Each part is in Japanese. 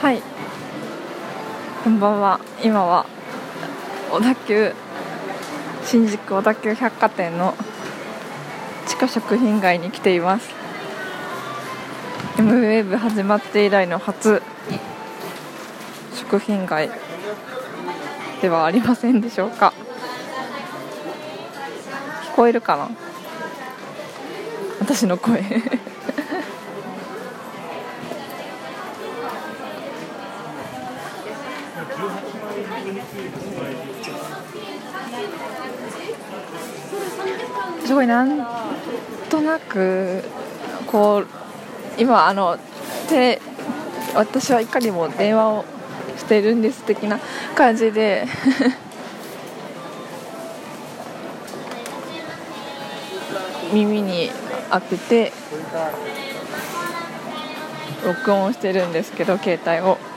はい。こんばんは。今は小田急新宿小田急百貨店の地下食品街に来ています。M ウェーブ始まって以来の初食品街ではありませんでしょうか。聞こえるかな？私の声。すごいなんとなくこう今あの手私はいかにも電話をしてるんです的な感じで。耳に当てて録音してるんですけど携帯を。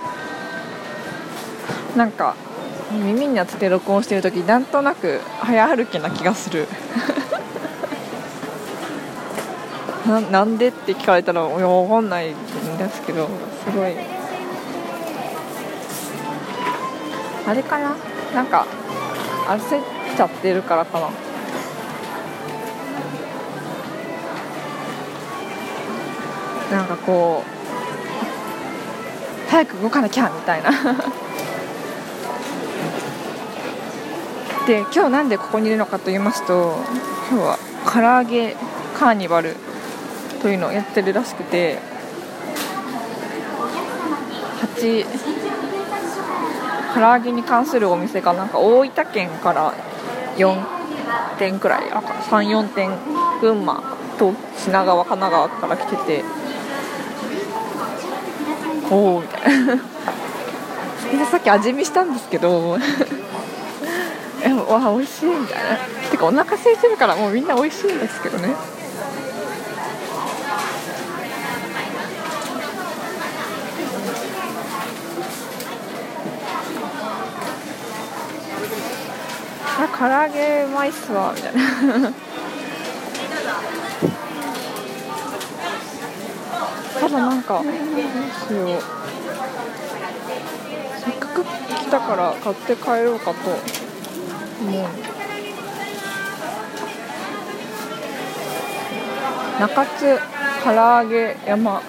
なんか耳に当てて録音してる時なんとなく早歩きな気がする。ななんでって聞かれたら分かんないんですけどすごい。あれかな？なんか焦っちゃってるからかな。なんかこう早く動かなきゃみたいな。で今日なんでここにいるのかと言いますと今日は唐揚げカーニバルというのをやってるらしくて8唐揚げに関するお店がなんか大分県から4店くらい34店群馬と品川神奈川から来てておおみたいな。さっき味見したんですけどえわ美味しいみたいな。てかお腹空いてるからもうみんな美味しいんですけどね。あ唐揚げうまいっすわみたいな。ただなんかですよ。せっかく来たから買って帰ろうかと。思う中津唐揚げ山。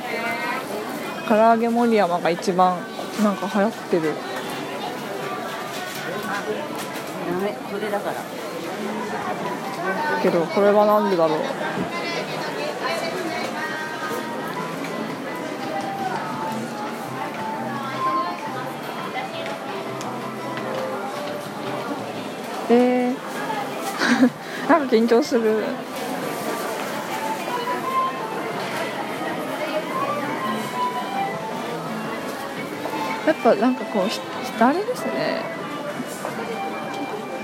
唐揚げ森山が一番なんか流行ってる。ダメ。それだから。けどこれはなんでだろうなんか緊張する。やっぱなんかこうひあれですね。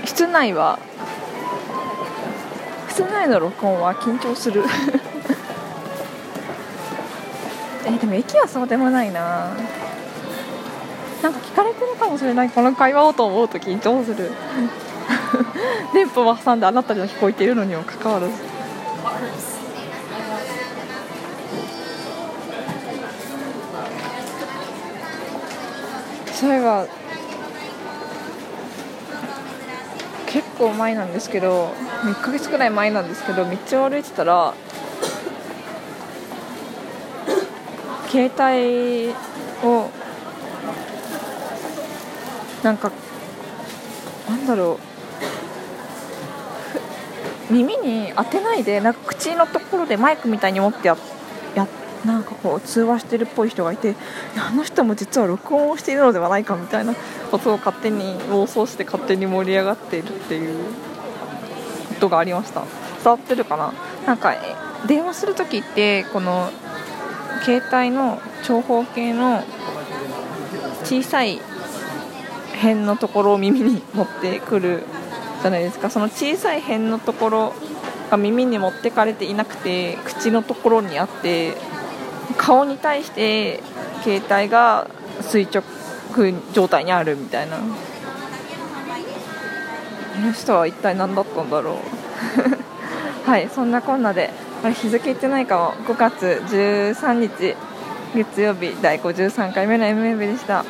室内は。室内の録音は緊張する。えでも駅はそうでもないな。なんか聞かれてるかもしれない。この会話をと思うと緊張する。電波を挟んであなたには聞こえているのにもかかわらず。そういえば結構前なんですけど1ヶ月くらい前なんですけど道を歩いてたら携帯をなんかなんだろう。耳に当てないでなんか口のところでマイクみたいに持ってややなんかこう通話してるっぽい人がいてあの人も実は録音をしているのではないかみたいなことを勝手に妄想して勝手に盛り上がっているっていうことがありました。伝わってるかな？なんか電話する時ってこの携帯の長方形の小さい辺のところを耳に持ってくるじゃないですか。その小さい辺のところが耳に持ってかれていなくて口のところにあって顔に対して携帯が垂直状態にあるみたいな。この人は一体何だったんだろう。はいそんなこんなであれ日付言ってないかも。5月13日月曜日第53回目の MMB でした。